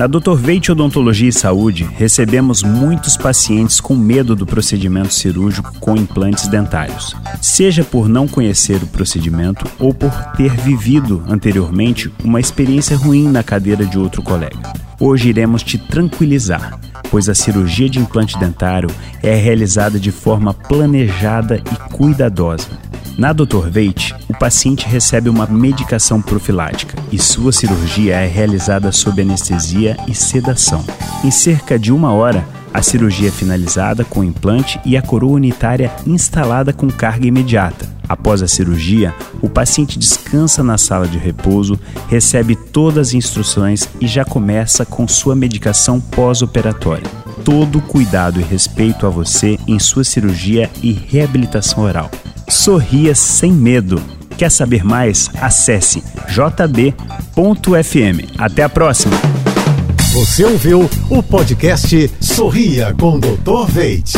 Na Dr. Veit Odontologia e Saúde, recebemos muitos pacientes com medo do procedimento cirúrgico com implantes dentários, seja por não conhecer o procedimento ou por ter vivido anteriormente uma experiência ruim na cadeira de outro colega. Hoje iremos te tranquilizar, pois a cirurgia de implante dentário é realizada de forma planejada e cuidadosa na Dr. Veit, o paciente recebe uma medicação profilática e sua cirurgia é realizada sob anestesia e sedação. Em cerca de uma hora, a cirurgia é finalizada com o implante e a coroa unitária instalada com carga imediata. Após a cirurgia, o paciente descansa na sala de repouso, recebe todas as instruções e já começa com sua medicação pós-operatória. Todo cuidado e respeito a você em sua cirurgia e reabilitação oral. Sorria sem medo. Quer saber mais? Acesse jb.fm. Até a próxima. Você ouviu o podcast Sorria com Dr. Veit.